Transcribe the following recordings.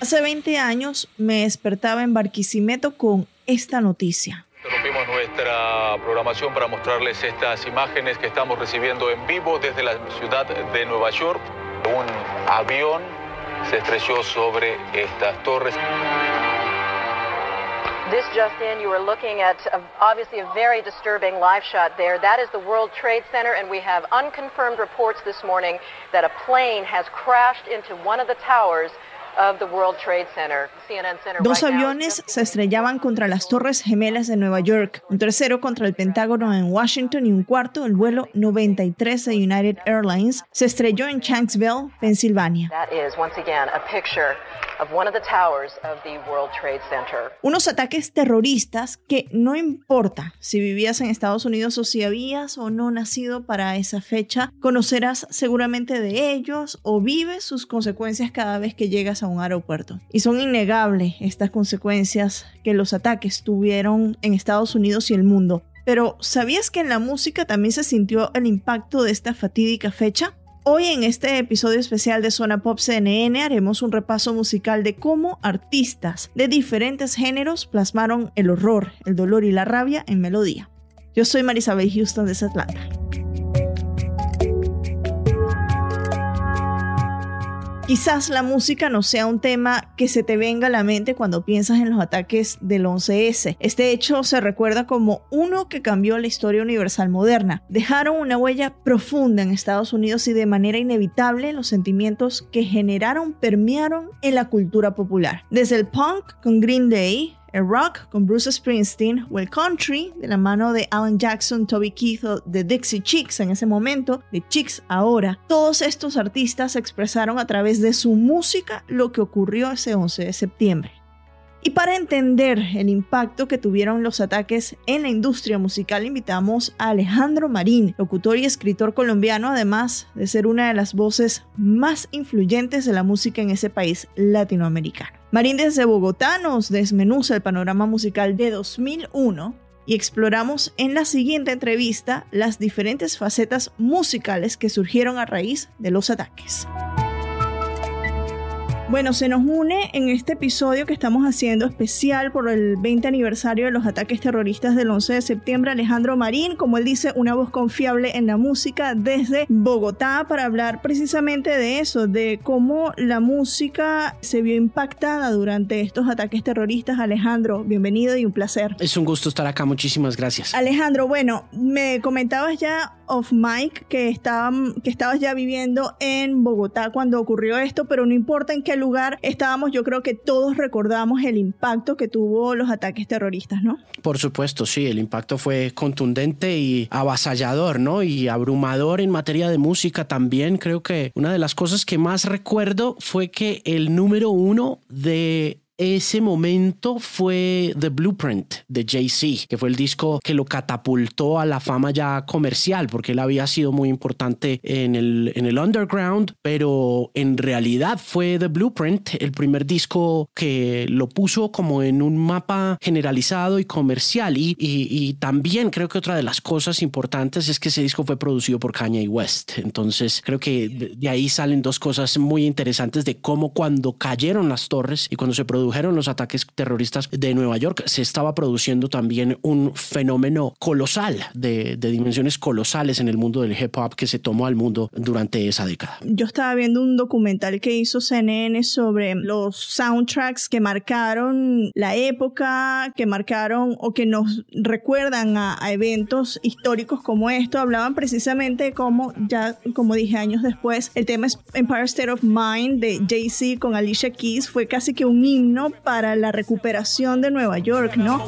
Hace 20 años me despertaba en Barquisimeto con esta noticia. Interrumpimos nuestra programación para mostrarles estas imágenes que estamos recibiendo en vivo desde la ciudad de Nueva York. Un avión se estrelló sobre estas torres. This just in, you are looking at a, obviously a very disturbing live shot there. That is the World Trade Center, and we have unconfirmed reports this morning that a plane has crashed into one of the towers Dos aviones se estrellaban contra las Torres Gemelas de Nueva York, un tercero contra el Pentágono en Washington y un cuarto, el vuelo 93 de United Airlines, se estrelló en Shanksville, Pensilvania. Unos ataques terroristas que no importa si vivías en Estados Unidos o si habías o no nacido para esa fecha, conocerás seguramente de ellos o vives sus consecuencias cada vez que llegas a un aeropuerto. Y son innegables estas consecuencias que los ataques tuvieron en Estados Unidos y el mundo. Pero ¿sabías que en la música también se sintió el impacto de esta fatídica fecha? Hoy en este episodio especial de Zona Pop CNN haremos un repaso musical de cómo artistas de diferentes géneros plasmaron el horror, el dolor y la rabia en melodía. Yo soy Marisabel Houston de Atlanta. Quizás la música no sea un tema que se te venga a la mente cuando piensas en los ataques del 11S. Este hecho se recuerda como uno que cambió la historia universal moderna. Dejaron una huella profunda en Estados Unidos y de manera inevitable los sentimientos que generaron permearon en la cultura popular. Desde el punk con Green Day, el rock con Bruce Springsteen o el country de la mano de Alan Jackson, Toby Keith o de Dixie Chicks en ese momento, de Chicks ahora. Todos estos artistas expresaron a través de su música lo que ocurrió ese 11 de septiembre. Y para entender el impacto que tuvieron los ataques en la industria musical, invitamos a Alejandro Marín, locutor y escritor colombiano, además de ser una de las voces más influyentes de la música en ese país latinoamericano. Marín desde Bogotá nos desmenuza el panorama musical de 2001 y exploramos en la siguiente entrevista las diferentes facetas musicales que surgieron a raíz de los ataques. Bueno, se nos une en este episodio que estamos haciendo especial por el 20 aniversario de los ataques terroristas del 11 de septiembre Alejandro Marín, como él dice, una voz confiable en la música desde Bogotá para hablar precisamente de eso, de cómo la música se vio impactada durante estos ataques terroristas. Alejandro, bienvenido y un placer. Es un gusto estar acá, muchísimas gracias. Alejandro, bueno, me comentabas ya of Mike que, estaban, estabas ya viviendo en Bogotá cuando ocurrió esto, pero no importa en qué lugar estábamos, yo creo que todos recordamos el impacto que tuvo los ataques terroristas, ¿no? Por supuesto, sí, el impacto fue contundente y avasallador, ¿no? Y abrumador en materia de música también. Creo que una de las cosas que más recuerdo fue que el número uno de ese momento fue The Blueprint de Jay-Z, que fue el disco que lo catapultó a la fama ya comercial, porque él había sido muy importante en el, en el underground, pero en realidad fue The Blueprint el primer disco que lo puso como en un mapa generalizado y comercial. Y, y, también creo que otra de las cosas importantes es que ese disco fue producido por Kanye West. Entonces creo que de ahí salen dos cosas muy interesantes de cómo cuando cayeron las torres y cuando se produjo los ataques terroristas de Nueva York, se estaba produciendo también un fenómeno colosal, de, dimensiones colosales en el mundo del hip hop que se tomó al mundo durante esa década. Yo estaba viendo un documental que hizo CNN sobre los soundtracks que marcaron la época, que marcaron o que nos recuerdan a, eventos históricos como esto. Hablaban precisamente de cómo, ya como dije años después, el tema Empire State of Mind de Jay-Z con Alicia Keys fue casi que un himno para la recuperación de Nueva York, ¿no?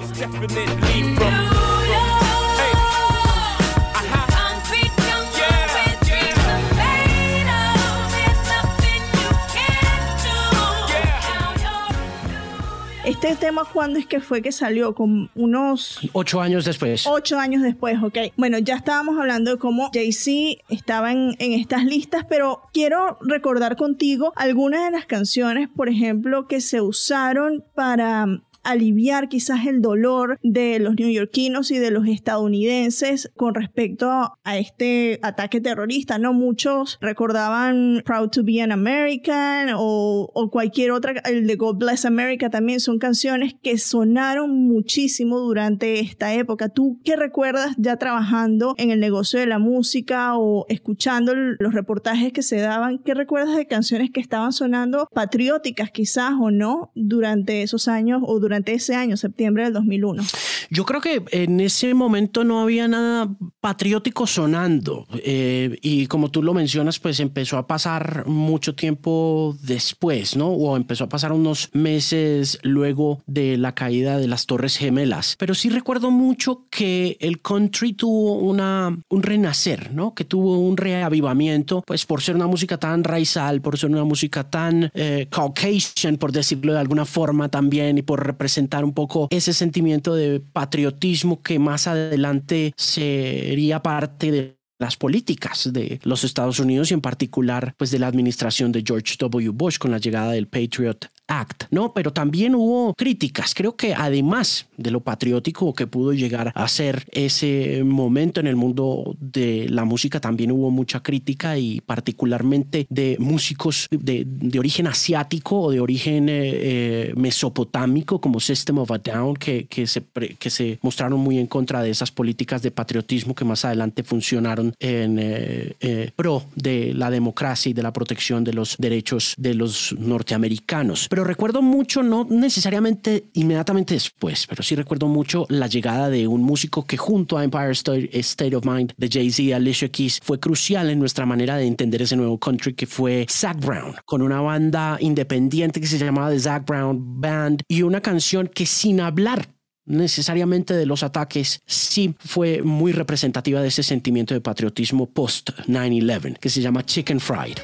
Este tema, ¿cuándo es que fue que salió? Con unos... Ocho años después. Ocho años después, ok. Bueno, ya estábamos hablando de cómo Jay-Z estaba en, en estas listas, pero quiero recordar contigo algunas de las canciones, por ejemplo, que se usaron para aliviar quizás el dolor de los neoyorquinos y de los estadounidenses con respecto a este ataque terrorista, ¿no? Muchos recordaban Proud to be an American o, o cualquier otra, el de God Bless America también son canciones que sonaron muchísimo durante esta época. ¿Tú qué recuerdas ya trabajando en el negocio de la música o escuchando los reportajes que se daban? ¿Qué recuerdas de canciones que estaban sonando patrióticas quizás o no durante esos años o durante durante ese año, septiembre del 2001? Yo creo que en ese momento no había nada patriótico sonando eh, y como tú lo mencionas, pues empezó a pasar mucho tiempo después, ¿no? O empezó a pasar unos meses luego de la caída de las Torres Gemelas. Pero sí recuerdo mucho que el country tuvo una, un renacer, ¿no? Que tuvo un reavivamiento, pues por ser una música tan raizal, por ser una música tan eh, caucasian, por decirlo de alguna forma también, y por representar un poco ese sentimiento de patriotismo que más adelante sería parte de las políticas de los Estados Unidos y en particular pues de la administración de George W. Bush con la llegada del Patriot Act, ¿no? Pero también hubo críticas. Creo que además de lo patriótico que pudo llegar a ser ese momento en el mundo de la música, también hubo mucha crítica y particularmente de músicos de, de origen asiático o de origen eh, eh, mesopotámico como System of a Down que, que, se, que se mostraron muy en contra de esas políticas de patriotismo que más adelante funcionaron en eh, pro de la democracia y de la protección de los derechos de los norteamericanos. Pero recuerdo mucho, no necesariamente inmediatamente después, pero sí recuerdo mucho la llegada de un músico que junto a Empire State, of Mind de Jay-Z y Alicia Keys fue crucial en nuestra manera de entender ese nuevo country que fue Zach Brown, con una banda independiente que se llamaba The Zach Brown Band y una canción que sin hablar necesariamente de los ataques, sí fue muy representativa de ese sentimiento de patriotismo post 9-11 que se llama Chicken Fried.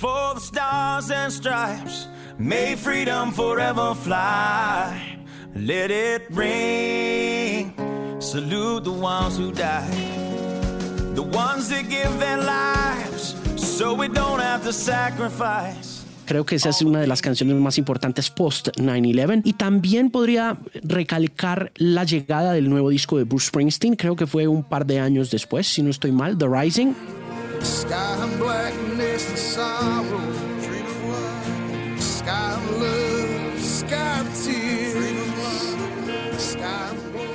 For the stars and stripes. May freedom forever fly. Let it ring. Salute the ones who died. The ones that give their lives so we don't have to sacrifice. Creo que esa es una de las canciones más importantes post 9-11 y también podría recalcar la llegada del nuevo disco de Bruce Springsteen, creo que fue un par de años después, si no estoy mal, The Rising. Sky blackness and sorrow, dream of love. Sky of love, sky of tears.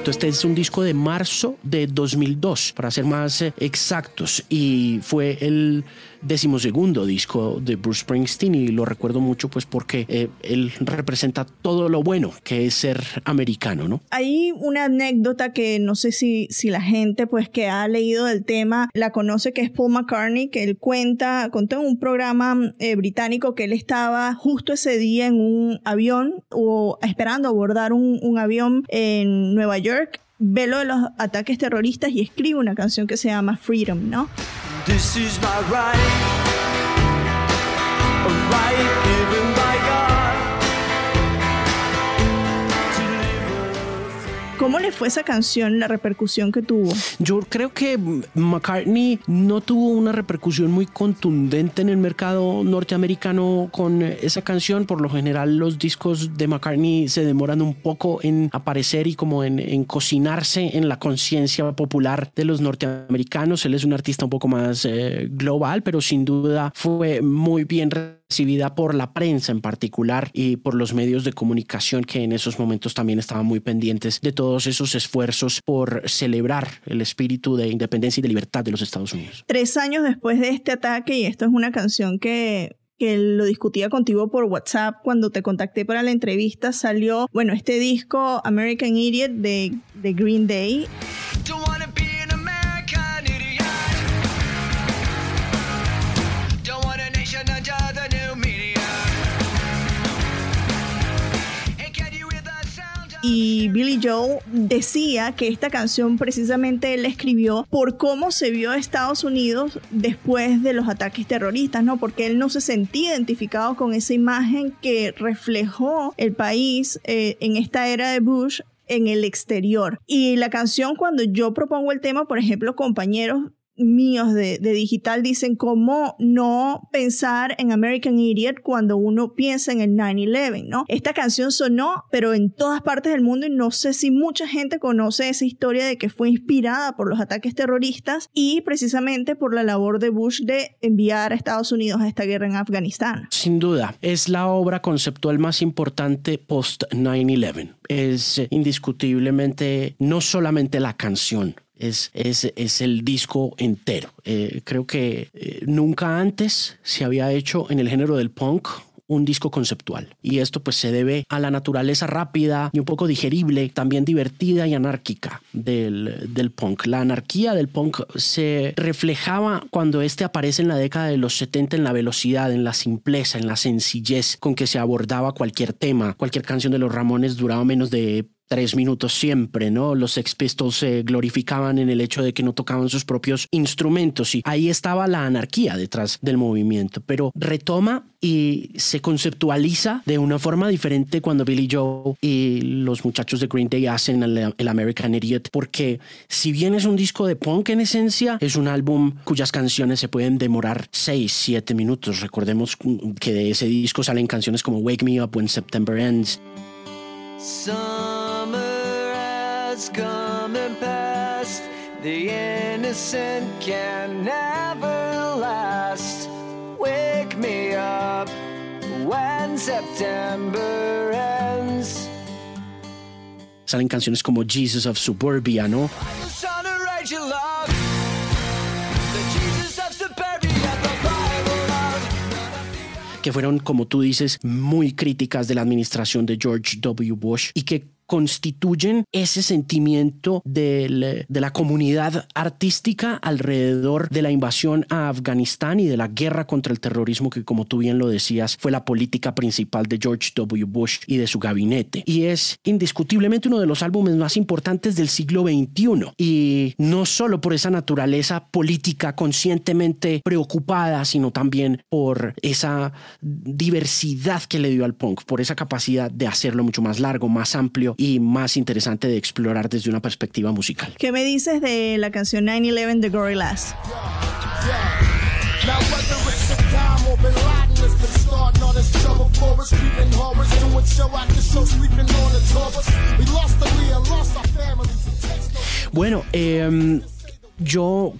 Este es un disco de marzo de 2002, para ser más eh, exactos, y fue el decimosegundo disco de Bruce Springsteen y lo recuerdo mucho pues porque eh, él representa todo lo bueno que es ser americano, ¿no? Hay una anécdota que no sé si, si la gente pues que ha leído del tema la conoce que es Paul McCartney que él cuenta, contó en un programa eh, británico que él estaba justo ese día en un avión o esperando abordar un, un avión en Nueva York ve lo de los ataques terroristas y escribe una canción que se llama Freedom, ¿no? This is my right, a right given ¿Cómo le fue esa canción, la repercusión que tuvo? Yo creo que McCartney no tuvo una repercusión muy contundente en el mercado norteamericano con esa canción. Por lo general, los discos de McCartney se demoran un poco en aparecer y como en, cocinarse en la conciencia popular de los norteamericanos. Él es un artista un poco más eh, global, pero sin duda fue muy bien recibida por la prensa en particular y por los medios de comunicación que en esos momentos también estaban muy pendientes de todos esos esfuerzos por celebrar el espíritu de independencia y de libertad de los Estados Unidos. Tres años después de este ataque, y esto es una canción que que lo discutía contigo por WhatsApp cuando te contacté para la entrevista, salió, bueno, este disco American Idiot de, de Green Day. Y Billy Joe decía que esta canción precisamente él escribió por cómo se vio Estados Unidos después de los ataques terroristas, ¿no? Porque él no se sentía identificado con esa imagen que reflejó el país eh, en esta era de Bush en el exterior. Y la canción, cuando yo propongo el tema, por ejemplo, compañeros míos de, digital dicen cómo no pensar en American Idiot cuando uno piensa en el 9-11, ¿no? Esta canción sonó, pero en todas partes del mundo y no sé si mucha gente conoce esa historia de que fue inspirada por los ataques terroristas y precisamente por la labor de Bush de enviar a Estados Unidos a esta guerra en Afganistán. Sin duda, es la obra conceptual más importante post 9-11. Es indiscutiblemente no solamente la canción, es, es, es, el disco entero. Eh, creo que eh, nunca antes se había hecho en el género del punk un disco conceptual. Y esto pues se debe a la naturaleza rápida y un poco digerible, también divertida y anárquica del, del punk. La anarquía del punk se reflejaba cuando este aparece en la década de los 70 en la velocidad, en la simpleza, en la sencillez con que se abordaba cualquier tema. Cualquier canción de los Ramones duraba menos de tres minutos siempre, ¿no? Los Sex Pistols se glorificaban en el hecho de que no tocaban sus propios instrumentos y ahí estaba la anarquía detrás del movimiento, pero retoma y se conceptualiza de una forma diferente cuando Billy Joe y los muchachos de Green Day hacen el, American Idiot, porque si bien es un disco de punk en esencia, es un álbum cuyas canciones se pueden demorar seis, siete minutos. Recordemos que de ese disco salen canciones como Wake Me Up When September Ends. Has come and passed. The innocent can never last. Wake me up when September ends. Salen canciones como Jesus of Suburbia, ¿no? que fueron, como tú dices, muy críticas de la administración de George W. Bush y que constituyen ese sentimiento de la comunidad artística alrededor de la invasión a Afganistán y de la guerra contra el terrorismo que como tú bien lo decías fue la política principal de George W. Bush y de su gabinete. Y es indiscutiblemente uno de los álbumes más importantes del siglo XXI y no solo por esa naturaleza política conscientemente preocupada, sino también por esa diversidad que le dio al punk, por esa capacidad de hacerlo mucho más largo, más amplio y más interesante de explorar desde una perspectiva musical. ¿Qué me dices de la canción 9-11 de Gorillaz? Bueno, eh, yo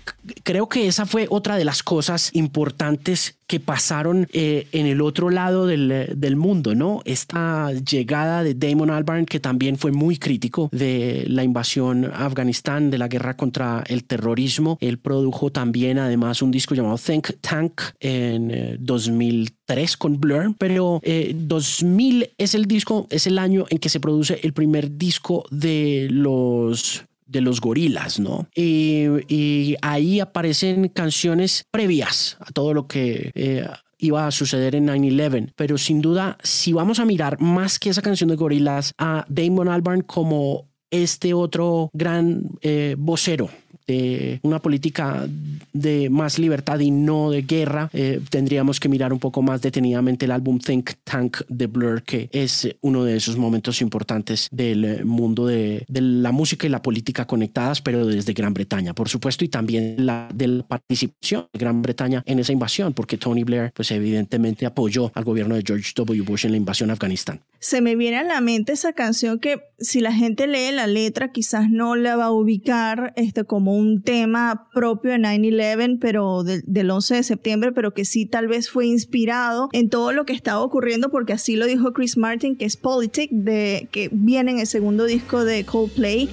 creo que esa fue otra de las cosas importantes que pasaron eh, en el otro lado del, mundo, ¿no? Esta llegada de Damon Albarn, que también fue muy crítico de la invasión a Afganistán, de la guerra contra el terrorismo. Él produjo también, además, un disco llamado Think Tank en 2003 eh, con Blur, pero 2000 eh, es el disco, es el año en que se produce el primer disco de los de los gorilas, ¿no? Y, ahí aparecen canciones previas a todo lo que eh, iba a suceder en 9-11. Pero sin duda, si vamos a mirar más que esa canción de gorilas a Damon Albarn como este otro gran eh, vocero de una política de más libertad y no de guerra, eh, tendríamos que mirar un poco más detenidamente el álbum Think Tank de Blur, que es uno de esos momentos importantes del mundo de, la música y la política conectadas, pero desde Gran Bretaña, por supuesto, y también la de la participación de Gran Bretaña en esa invasión, porque Tony Blair, pues evidentemente apoyó al gobierno de George W. Bush en la invasión a Afganistán. Se me viene a la mente esa canción que si la gente lee la letra quizás no la va a ubicar este, como un tema propio de 9-11, pero del 11 de septiembre, pero que sí tal vez fue inspirado en todo lo que estaba ocurriendo, porque así lo dijo Chris Martin, que es Politic, de, que viene en el segundo disco de Coldplay.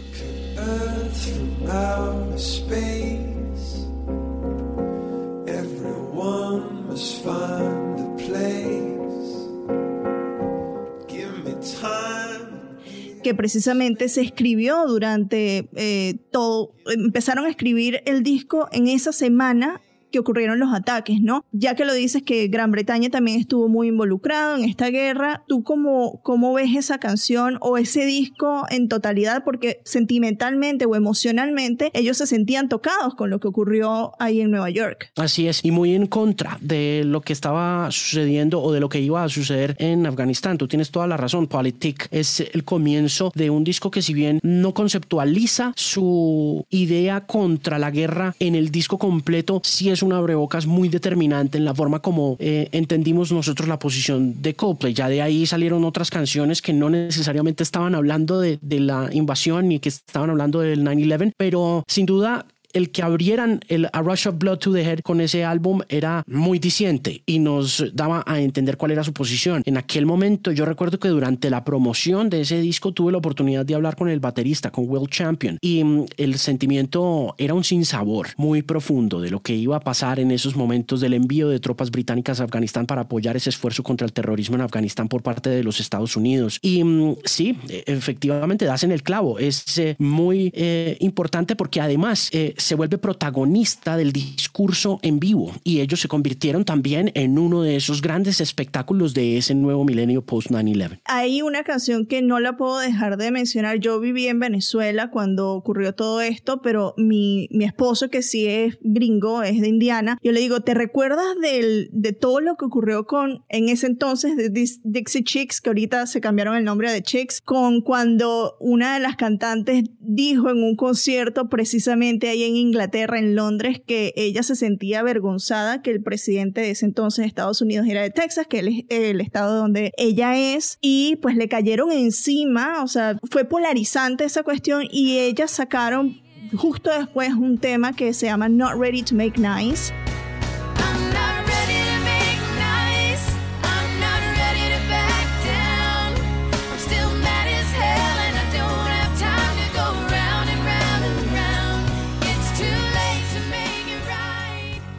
Que precisamente se escribió durante eh, todo, empezaron a escribir el disco en esa semana que ocurrieron los ataques, ¿no? Ya que lo dices que Gran Bretaña también estuvo muy involucrado en esta guerra, ¿tú cómo, cómo ves esa canción o ese disco en totalidad? Porque sentimentalmente o emocionalmente ellos se sentían tocados con lo que ocurrió ahí en Nueva York. Así es, y muy en contra de lo que estaba sucediendo o de lo que iba a suceder en Afganistán. Tú tienes toda la razón, Politic es el comienzo de un disco que si bien no conceptualiza su idea contra la guerra en el disco completo, sí es una abrebocas muy determinante en la forma como eh, entendimos nosotros la posición de Coldplay. Ya de ahí salieron otras canciones que no necesariamente estaban hablando de la invasión ni que estaban hablando del 9-11, pero sin duda el que abrieran el A Rush of Blood to the Head con ese álbum era muy diciente y nos daba a entender cuál era su posición. En aquel momento yo recuerdo que durante la promoción de ese disco tuve la oportunidad de hablar con el baterista, con Will Champion, y mm, el sentimiento era un sinsabor muy profundo de lo que iba a pasar en esos momentos del envío de tropas británicas a Afganistán para apoyar ese esfuerzo contra el terrorismo en Afganistán por parte de los Estados Unidos. Y mm, sí, efectivamente, das en el clavo. Es eh, muy eh, importante porque además eh, se vuelve protagonista del discurso en vivo y ellos se convirtieron también en uno de esos grandes espectáculos de ese nuevo milenio post 9-11. Hay una canción que no la puedo dejar de mencionar. Yo viví en Venezuela cuando ocurrió todo esto, pero mi, mi esposo, que sí es gringo, es de Indiana, yo le digo, ¿te recuerdas del, de todo lo que ocurrió con, en ese entonces, de Dixie Chicks, que ahorita se cambiaron el nombre de Chicks, con cuando una de las cantantes dijo en un concierto precisamente ahí en Inglaterra, en Londres, que ella se sentía avergonzada que el presidente de ese entonces de Estados Unidos era de Texas, que es el estado donde ella es, y pues le cayeron encima, o sea, fue polarizante esa cuestión y ellas sacaron justo después un tema que se llama Not Ready to Make Nice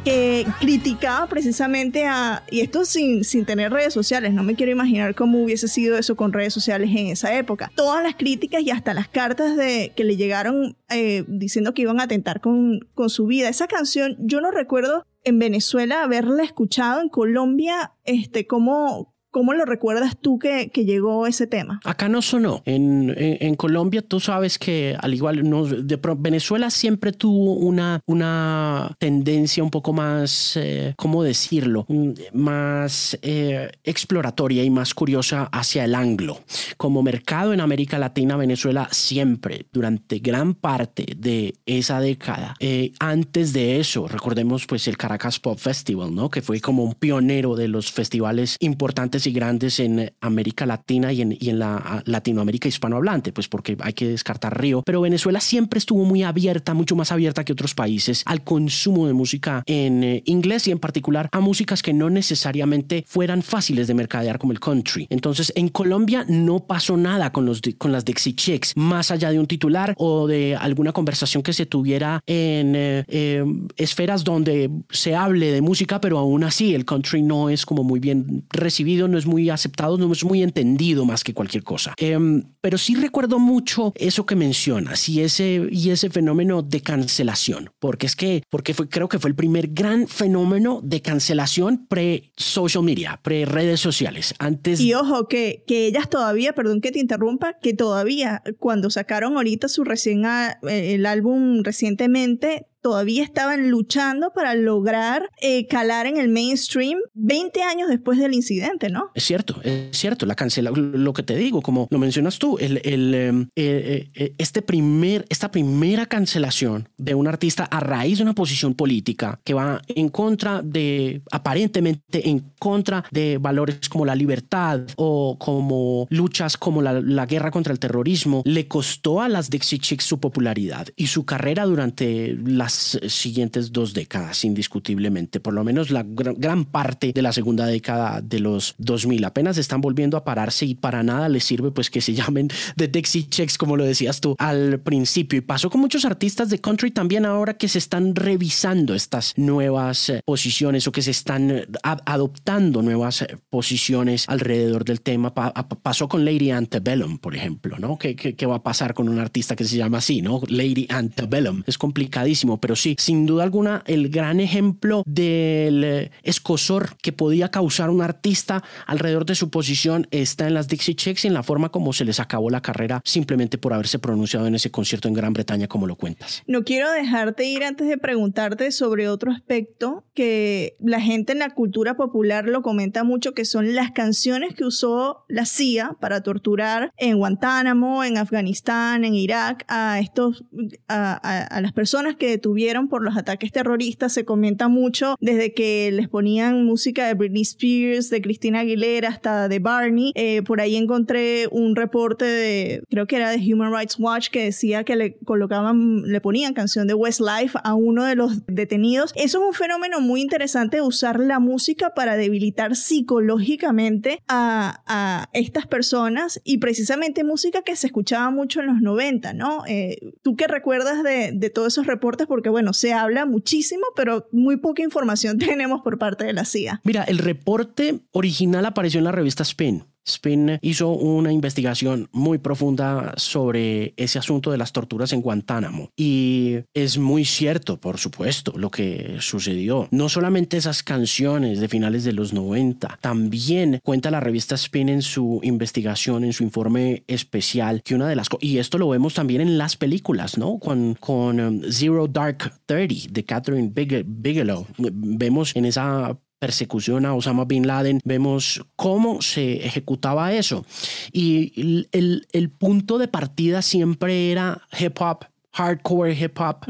que criticaba precisamente a, y esto sin, sin tener redes sociales, no me quiero imaginar cómo hubiese sido eso con redes sociales en esa época. Todas las críticas y hasta las cartas de, que le llegaron eh, diciendo que iban a atentar con, con su vida. Esa canción yo no recuerdo en Venezuela haberla escuchado, en Colombia, este, cómo, ¿Cómo lo recuerdas tú que, que llegó ese tema? Acá no sonó. En, en, Colombia tú sabes que al igual no, de, Venezuela siempre tuvo una, una tendencia un poco más, eh, ¿cómo decirlo? Más eh, exploratoria y más curiosa hacia el anglo. Como mercado en América Latina, Venezuela siempre, durante gran parte de esa década, eh, antes de eso, recordemos pues el Caracas Pop Festival, ¿no? Que fue como un pionero de los festivales importantes y grandes en América Latina y en, y en la Latinoamérica hispanohablante, pues porque hay que descartar Río. Pero Venezuela siempre estuvo muy abierta, mucho más abierta que otros países al consumo de música en eh, inglés y en particular a músicas que no necesariamente fueran fáciles de mercadear como el country. Entonces en Colombia no pasó nada con, los con las Dixie Chicks, más allá de un titular o de alguna conversación que se tuviera en eh, eh, esferas donde se hable de música, pero aún así el country no es como muy bien recibido, no es muy aceptado, no es muy entendido más que cualquier cosa. Em, pero sí recuerdo mucho eso que mencionas y ese, y ese fenómeno de cancelación, porque es que, porque fue, creo que fue el primer gran fenómeno de cancelación pre-social media, pre-redes sociales. Antes... Y ojo, que, que ellas todavía, perdón que te interrumpa, que todavía cuando sacaron ahorita su recién, eh, el álbum recientemente, todavía estaban luchando para lograr eh, calar en el mainstream 20 años después del incidente, ¿no? Es cierto, es cierto, la cancela, lo que te digo, como lo mencionas tú, el, el, em, eh, eh, este primer, esta primera cancelación de un artista a raíz de una posición política que va en contra de, aparentemente en contra de valores como la libertad o como luchas como la, la guerra contra el terrorismo, le costó a las Dixie Chicks su popularidad y su carrera durante las siguientes dos décadas, indiscutiblemente, por lo menos la gran parte de la segunda década de los 2000. Apenas están volviendo a pararse y para nada les sirve pues que se llamen The Dixie Checks, como lo decías tú al principio. Y pasó con muchos artistas de country también ahora que se están revisando estas nuevas eh, posiciones o que se están eh, adoptando nuevas eh, posiciones alrededor del tema. pasó con Lady Antebellum, por ejemplo, ¿no? ¿Qué, ¿Qué, qué, va a pasar con un artista que se llama así, ¿no? Lady Antebellum. Es complicadísimo pero sí, sin duda alguna, el gran ejemplo del eh, escosor que podía causar un artista alrededor de su posición está en las Dixie Chicks y en la forma como se les acabó la carrera simplemente por haberse pronunciado en ese concierto en Gran Bretaña, como lo cuentas. No quiero dejarte ir antes de preguntarte sobre otro aspecto que la gente en la cultura popular lo comenta mucho, que son las canciones que usó la CIA para torturar en Guantánamo, en Afganistán, en Irak, a estos, a, las personas que detuvieron por los ataques terroristas. Se comenta mucho desde que les ponían música de Britney Spears, de Cristina Aguilera, hasta de Barney. Eh, por ahí encontré un reporte de, creo que era de Human Rights Watch, que decía que le colocaban, le ponían canción de Westlife a uno de los detenidos. Eso es un fenómeno muy interesante usar la música para debilitar psicológicamente a, a estas personas y precisamente música que se escuchaba mucho en los 90, ¿no? Eh, ¿Tú qué recuerdas de, de todos esos reportes? Porque bueno, se habla muchísimo, pero muy poca información tenemos por parte de la CIA. Mira, el reporte original apareció en la revista Spin. Spin hizo una investigación muy profunda sobre ese asunto de las torturas en Guantánamo y es muy cierto, por supuesto, lo que sucedió. No solamente esas canciones de finales de los 90, también cuenta la revista Spin en su investigación, en su informe especial, que una de las y esto lo vemos también en las películas, ¿no? Con, con um, Zero Dark Thirty de Catherine Bigelow. Vemos en esa persecución a Osama Bin Laden, vemos cómo se ejecutaba eso. Y el, el punto de partida siempre era hip hop hardcore hip hop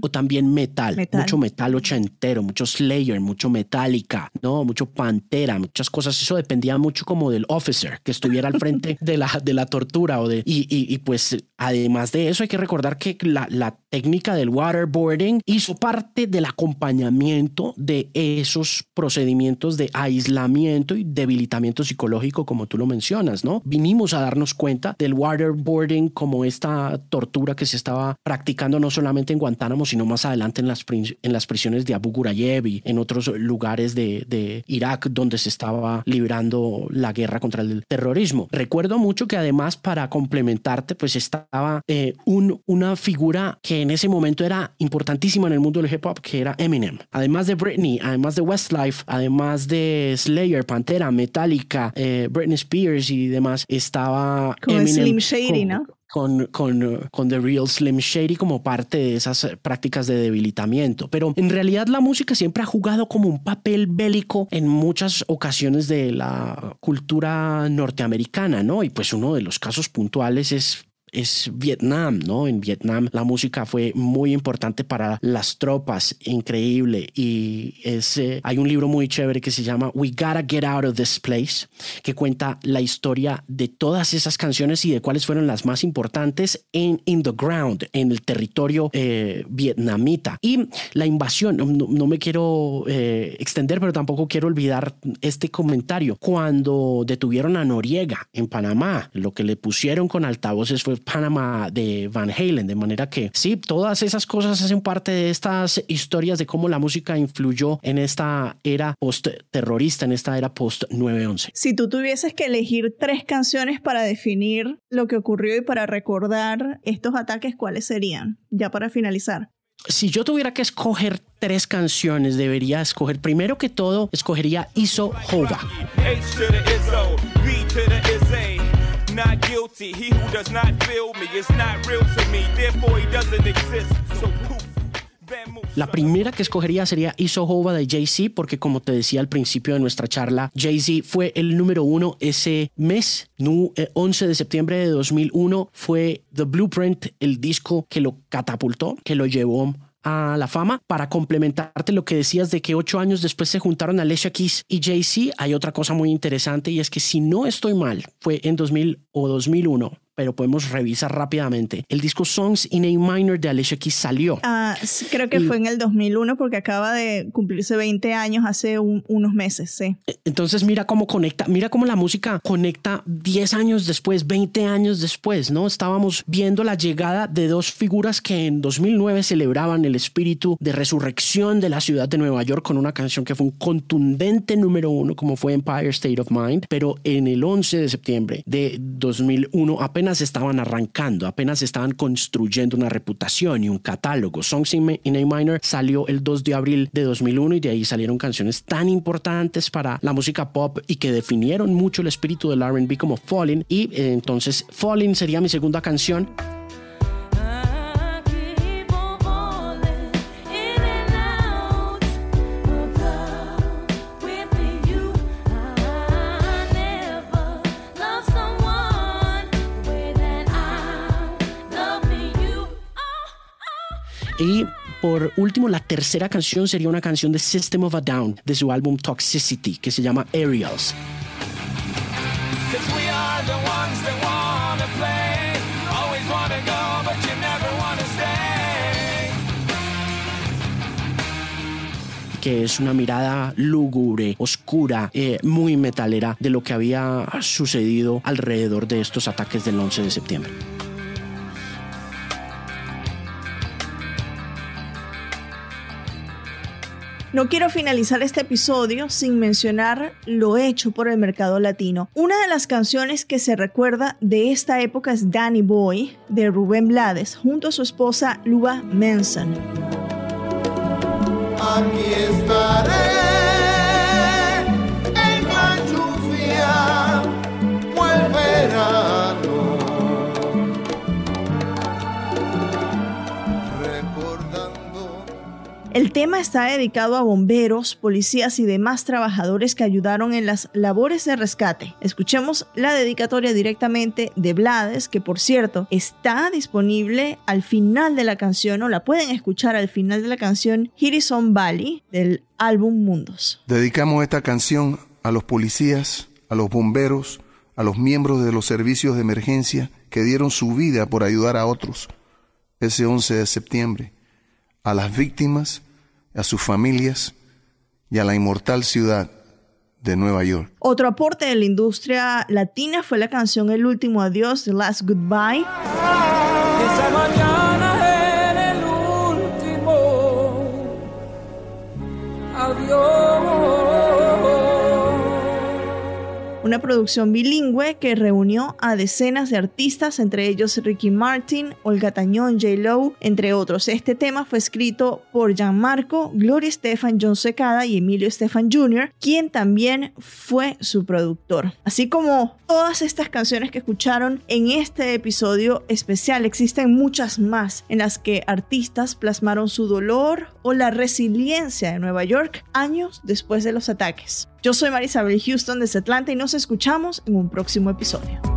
o también metal, mucho metal ochentero, mucho Slayer, mucho Metallica, no, mucho Pantera, muchas cosas. Eso dependía mucho como del officer que estuviera al frente de la, de la tortura o de y, y, pues además de eso hay que recordar que la, la técnica del waterboarding hizo parte del acompañamiento de esos procedimientos de aislamiento y debilitamiento psicológico como tú lo mencionas, ¿no? Vinimos a darnos cuenta del waterboarding como esta tortura que se estaba practicando no solamente en Guantánamo, sino más adelante en las, en las prisiones de Abu Ghraib y en otros lugares de, de Irak donde se estaba librando la guerra contra el terrorismo. Recuerdo mucho que además para complementarte pues estaba eh, un, una figura que en ese momento era importantísima en el mundo del hip hop, que era Eminem. Además de Britney, además de Westlife, además de Slayer, Pantera, Metallica, eh, Britney Spears y demás, estaba Como Eminem. Slim Shady, ¿no? con, con, con The Real Slim Shady como parte de esas prácticas de debilitamiento. Pero en realidad la música siempre ha jugado como un papel bélico en muchas ocasiones de la cultura norteamericana, ¿no? Y pues uno de los casos puntuales es es Vietnam, ¿no? En Vietnam la música fue muy importante para las tropas, increíble. Y es, eh, hay un libro muy chévere que se llama We Gotta Get Out of This Place, que cuenta la historia de todas esas canciones y de cuáles fueron las más importantes en In the Ground, en el territorio eh, vietnamita. Y la invasión, no, me quiero eh, extender, pero tampoco quiero olvidar este comentario. Cuando detuvieron a Noriega en Panamá, lo que le pusieron con altavoces fue Panamá de Van Halen, de manera que sí, todas esas cosas hacen parte de estas historias de cómo la música influyó en esta era post-terrorista, en esta era post-9-11. Si tú tuvieses que elegir tres canciones para definir lo que ocurrió y para recordar estos ataques, ¿cuáles serían? Ya para finalizar si yo tuviera que escoger tres canciones, debería escoger, primero que todo, escogería Iso Hova. He who does not feel me is not real to me. Therefore, he doesn't exist. So poof. La primera que escogería sería Isohova de Jay-Z, porque como te decía al principio de nuestra charla, Jay-Z fue el número uno ese mes. 11 eh, de septiembre de 2001 fue The Blueprint, el disco que lo catapultó, que lo llevó a la fama. Para complementarte lo que decías de que ocho años después se juntaron Alicia Keys y Jay-Z, hay otra cosa muy interesante y es que si no estoy mal, fue en 2000 o 2001 pero podemos revisar rápidamente. El disco Songs in A Minor de Alicia Keys salió. Ah, creo que fue en el 2001 porque acaba de cumplirse 20 años hace unos meses, sí. E, entonces mira cómo conecta, mira cómo la música conecta 10 años después, 20 años después, ¿no? Estábamos viendo la llegada de dos figuras que en 2009 celebraban el espíritu de resurrección de la ciudad de Nueva York con una canción que fue un contundente número uno como fue Empire State of Mind, pero en el 11 de septiembre de 2001 apenas apenas estaban arrancando, apenas estaban construyendo una reputación y un catálogo. Songs in A Minor salió el 2 de abril de 2001 y de ahí salieron canciones tan importantes para la música pop y que definieron mucho el espíritu del RB como Falling. Y eh, entonces Falling sería mi segunda canción. Y por último, la tercera canción sería una canción de System of a Down de su álbum Toxicity que se llama Aerials. que es una mirada lúgubre, oscura, eh, muy metalera de lo que había sucedido alrededor de estos ataques del 11 de septiembre. No quiero finalizar este episodio sin mencionar lo hecho por el mercado latino. Una de las canciones que se recuerda de esta época es Danny Boy de Rubén Blades junto a su esposa Luba Manson. Aquí estaré. El tema está dedicado a bomberos, policías y demás trabajadores que ayudaron en las labores de rescate. Escuchemos la dedicatoria directamente de Blades, que por cierto está disponible al final de la canción o la pueden escuchar al final de la canción Hirison Valley del álbum Mundos. Dedicamos esta canción a los policías, a los bomberos, a los miembros de los servicios de emergencia que dieron su vida por ayudar a otros ese 11 de septiembre, a las víctimas a sus familias y a la inmortal ciudad de Nueva York. Otro aporte de la industria latina fue la canción El último adiós, The Last Goodbye. Una producción bilingüe que reunió a decenas de artistas, entre ellos Ricky Martin, Olga Tañón, J. Lowe, entre otros. Este tema fue escrito por Gianmarco, Gloria Estefan, John Secada y Emilio Estefan Jr., quien también fue su productor. Así como todas estas canciones que escucharon en este episodio especial, existen muchas más en las que artistas plasmaron su dolor o la resiliencia de Nueva York años después de los ataques. Yo soy Marisabel Houston desde Atlanta y nos escuchamos en un próximo episodio.